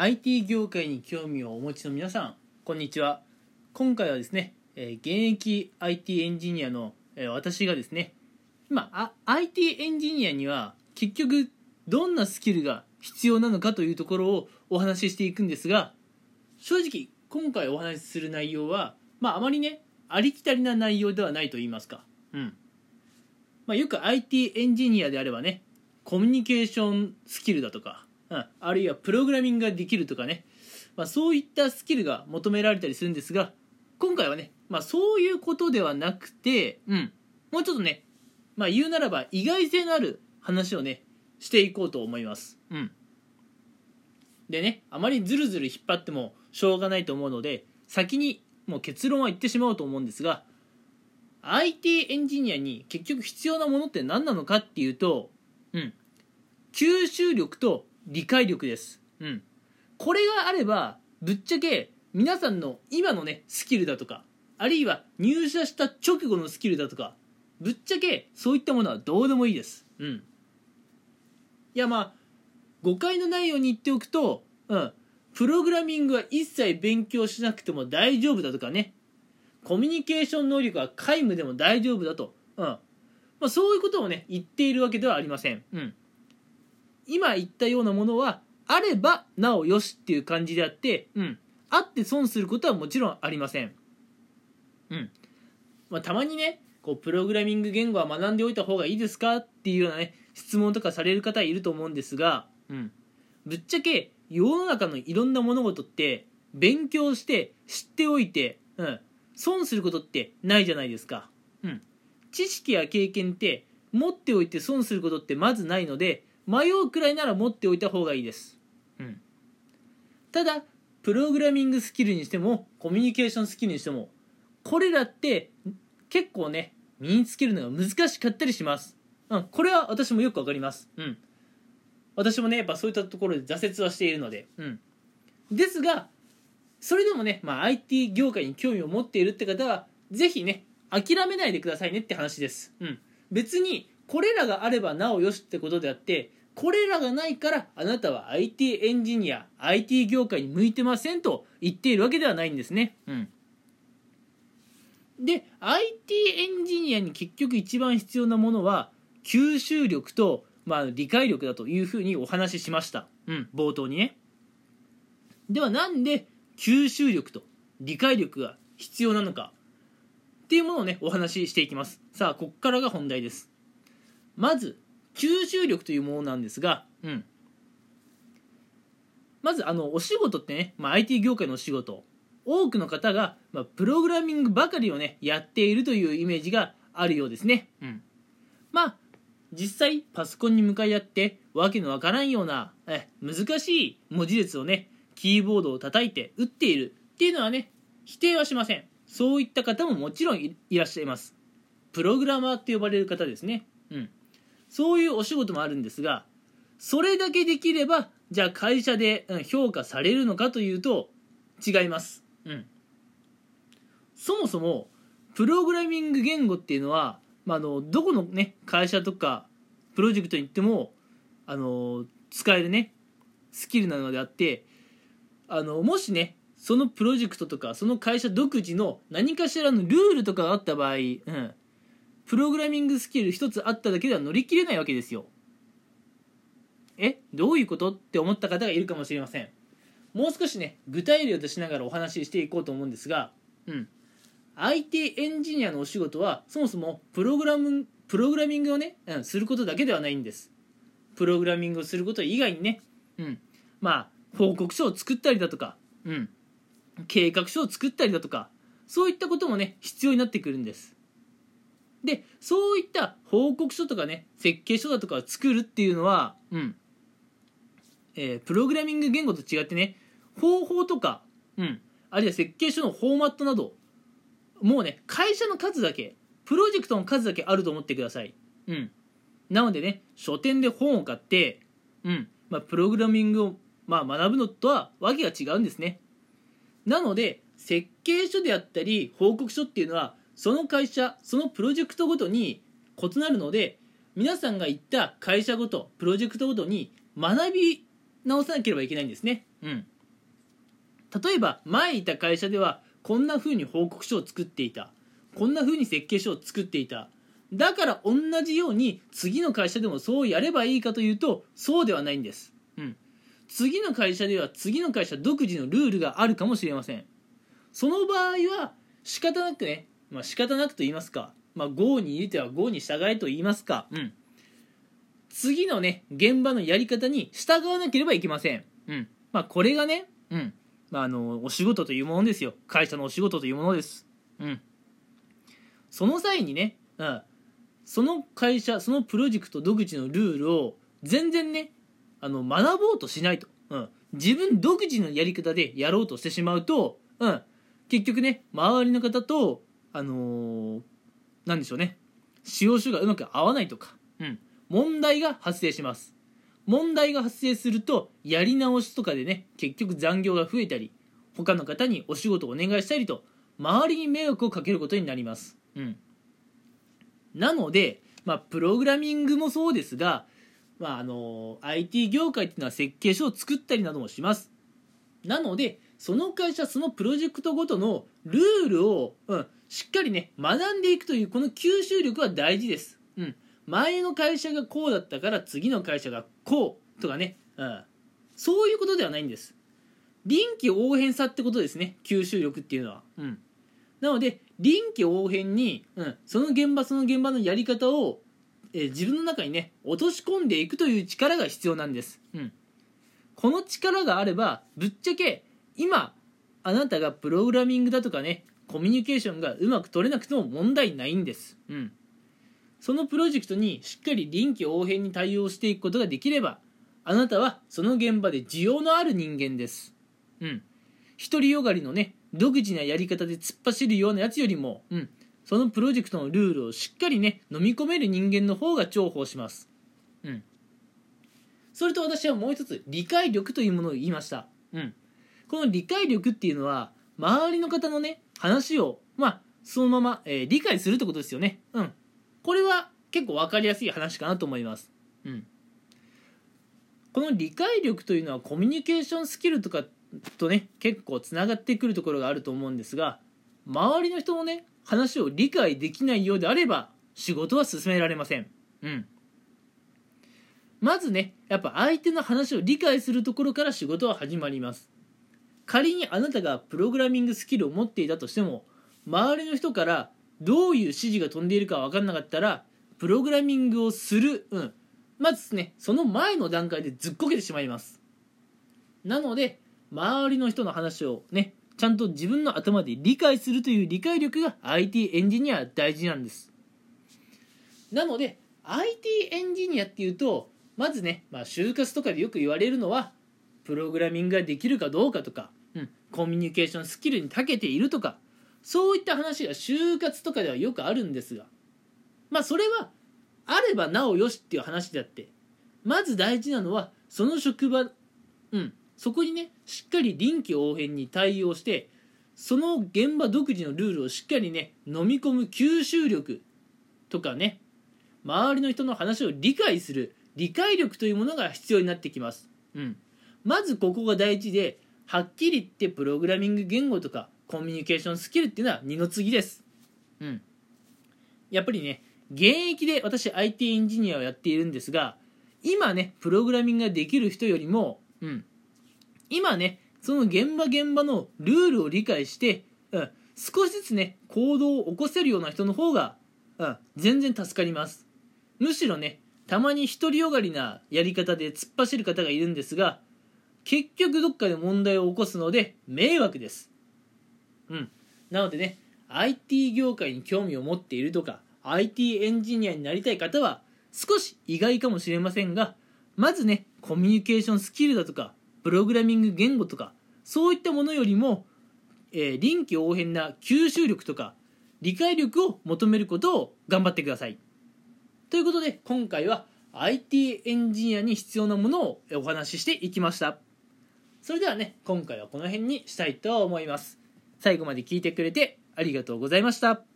IT 業界に興味をお持ちの皆さんこんにちは。今回はですね、え現役 IT エンジニアの、え私がですね今あ IT エンジニアには結局どんなスキルが必要なのかというところをお話ししていくんですが正直今回お話しする内容はまああまりねありきたりな内容ではないと言いますか。うん。まあ、よく IT エンジニアであればねコミュニケーションスキルだとか、うん、あるいはプログラミングができるとかね、まあ、そういったスキルが求められたりするんですが今回はね、まあ、そういうことではなくて、うん、もうちょっとね、まあ、言うならば意外性のある話をねしていこうと思います。うん、でねあまりずるずる引っ張ってもしょうがないと思うので先にもう結論は言ってしまおうと思うんですが IT エンジニアに結局必要なものって何なのかっていうと、うん、吸収力と理解力です。うん、これがあればぶっちゃけ皆さんの今のねスキルだとかあるいは入社した直後のスキルだとかぶっちゃけそういったものはどうでもいいです。うん、いやまあ誤解のないように言っておくと、うん、プログラミングは一切勉強しなくても大丈夫だとかね。コミュニケーション能力は皆無でも大丈夫だと、うん。まあ、そういうことをね言っているわけではありません、うん、今言ったようなものはあればなおよしっていう感じであって、うん、あって損することはもちろんありません、うん。まあ、たまにねこうプログラミング言語は学んでおいた方がいいですかっていうようなね質問とかされる方いると思うんですが、うん、ぶっちゃけ世の中のいろんな物事って勉強して知っておいて、うん、損することってないじゃないですか、うん、知識や経験って持っておいて損することってまずないので迷うくらいなら持っておいた方がいいです、うん、ただプログラミングスキルにしてもコミュニケーションスキルにしてもこれらって結構ね身につけるのが難しかったりします、うん、これは私もよくわかります、うん、私もねやっぱそういったところで挫折はしているので、うん、ですがそれでもね、まあ、IT 業界に興味を持っているって方はぜひね諦めないでくださいねって話です、うん、別にこれらがあればなおよしってことであってこれらがないからあなたは IT エンジニア IT 業界に向いてませんと言っているわけではないんですね、うん、で IT エンジニアに結局一番必要なものは吸収力と、まあ、理解力だというふうにお話ししました、うん、冒頭にね。ではなんで吸収力と理解力が必要なのかっていうものをねお話ししていきます。さあここからが本題です。まず吸収力というものなんですが、うん、まずあのお仕事ってね、まあ、IT 業界のお仕事。多くの方が、まあ、プログラミングばかりをねやっているというイメージがあるようですね、うん、まあ実際パソコンに向かい合ってわけのわからんようなえ難しい文字列をねキーボードを叩いて打っているっていうのはね否定はしません。そういった方ももちろんいらっしゃいます。プログラマーって呼ばれる方ですね。うんそういうお仕事もあるんですがそれだけできればじゃあ会社でうん評価されるのかというと違います。うん。そもそもプログラミング言語っていうのは、まあ、あのどこのね会社とかプロジェクトに行ってもあの使えるねスキルなのであってあのもしねそのプロジェクトとかその会社独自の何かしらのルールとかがあった場合、うん、プログラミングスキル一つあっただけでは乗り切れないわけですよ。え？どういうことって思った方がいるかもしれません。もう少しね具体例としながらお話ししていこうと思うんですが、うん、IT エンジニアのお仕事はそもそもプログラムプログラミングをね、うん、することだけではないんです。プログラミングをすること以外にね、うん、まあ報告書を作ったりだとか、うん、計画書を作ったりだとか。そういったこともね必要になってくるんです。でそういった報告書とかね設計書だとかを作るっていうのは、うん。えープログラミング言語と違ってね方法とか、うん、あるいは設計書のフォーマットなどもうね会社の数だけプロジェクトの数だけあると思ってください、うん、なのでね書店で本を買って、うん。まあ、プログラミングを、まあ、学ぶのとはわけが違うんですね。なので設計書であったり報告書っていうのはその会社そのプロジェクトごとに異なるので皆さんが言った会社ごとプロジェクトごとに学び直さなければいけないんですね。うん。例えば前いた会社ではこんな風に報告書を作っていた。こんな風に設計書を作っていた。だから同じように次の会社でもそうやればいいかというとそうではないんです、うん、次の会社では次の会社独自のルールがあるかもしれません。その場合は仕方なくね、まあ、仕方なくと言いますか、まあ、GO に入れては GO に従えと言いますか、うん、次のね現場のやり方に従わなければいけません、うん。まあ、これがね、うん。まあ、あのお仕事というものですよ。会社のお仕事というものです、うん、その際にね、うん、その会社そのプロジェクト独自のルールを全然ねあの学ぼうとしないと、うん、自分独自のやり方でやろうとしてしまうと、うん、結局ね周りの方とあのー、なんでしょうね。使用書がうまく合わないとか、うん、問題が発生します。問題が発生するとやり直しとかでね結局残業が増えたり他の方にお仕事をお願いしたりと周りに迷惑をかけることになります、うん、なので、まあ、プログラミングもそうですが、まあ、あの IT 業界っていうのは設計書を作ったりなどもします。なのでその会社そのプロジェクトごとのルールを、うん、しっかりね学んでいくというこの吸収力は大事です、うん、前の会社がこうだったから次の会社がこうとかね、うん、そういうことではないんです。臨機応変さってことですね。吸収力っていうのは、うん、なので臨機応変に、うん、その現場その現場のやり方を、えー、自分の中にね落とし込んでいくという力が必要なんです、うん、この力があればぶっちゃけ今あなたがプログラミングだとかねコミュニケーションがうまく取れなくても問題ないんです、うん。そのプロジェクトにしっかり臨機応変に対応していくことができればあなたはその現場で需要のある人間です。うん。独りよがりのね独自なやり方で突っ走るようなやつよりも、うん、そのプロジェクトのルールをしっかりね飲み込める人間の方が重宝します。うん。それと私はもう一つ理解力というものを言いました。うん。この理解力っていうのは周りの方のね話をまあそのまま、えー、理解するってことですよねうんこれは結構分かりやすい話かなと思います。うん、この理解力というのはコミュニケーションスキルとかとね結構つながってくるところがあると思うんですが周りの人のね話を理解できないようであれば仕事は進められません。うん、まずねやっぱ相手の話を理解するところから仕事は始まります。仮にあなたがプログラミングスキルを持っていたとしても周りの人からどういう指示が飛んでいるか分かんなかったらプログラミングをする、うん、まずねその前の段階でずっこけてしまいます。なので周りの人の話をねちゃんと自分の頭で理解するという理解力が IT エンジニア大事なんです。なので IT エンジニアっていうとまずね、まあ、就活とかでよく言われるのはプログラミングができるかどうかとか、うん、コミュニケーションスキルに長けているとかそういった話が就活とかではよくあるんですがまあそれはあればなおよしっていう話であってまず大事なのはその職場うんそこにねしっかり臨機応変に対応してその現場独自のルールをしっかりね飲み込む吸収力とかね周りの人の話を理解する理解力というものが必要になってきます、うん、まずここが大事ではっきり言ってプログラミング言語とかコミュニケーションスキルっていうのは二の次です。うん。やっぱりね、現役で私 IT エンジニアをやっているんですが、今ね、プログラミングができる人よりも、うん。今ね、その現場現場のルールを理解して、うん、少しずつね、行動を起こせるような人の方が、うん、全然助かります。むしろね、たまに独りよがりなやり方で突っ走る方がいるんですが、結局どっかで問題を起こすので迷惑です。うん。なのでね、IT 業界に興味を持っているとか、IT エンジニアになりたい方は、少し意外かもしれませんが、まずね、コミュニケーションスキルだとか、プログラミング言語とか、そういったものよりも、えー、臨機応変な吸収力とか、理解力を求めることを頑張ってください。ということで、今回は IT エンジニアに必要なものをお話ししていきました。それではね、今回はこの辺にしたいと思います。最後まで聞いてくれてありがとうございました。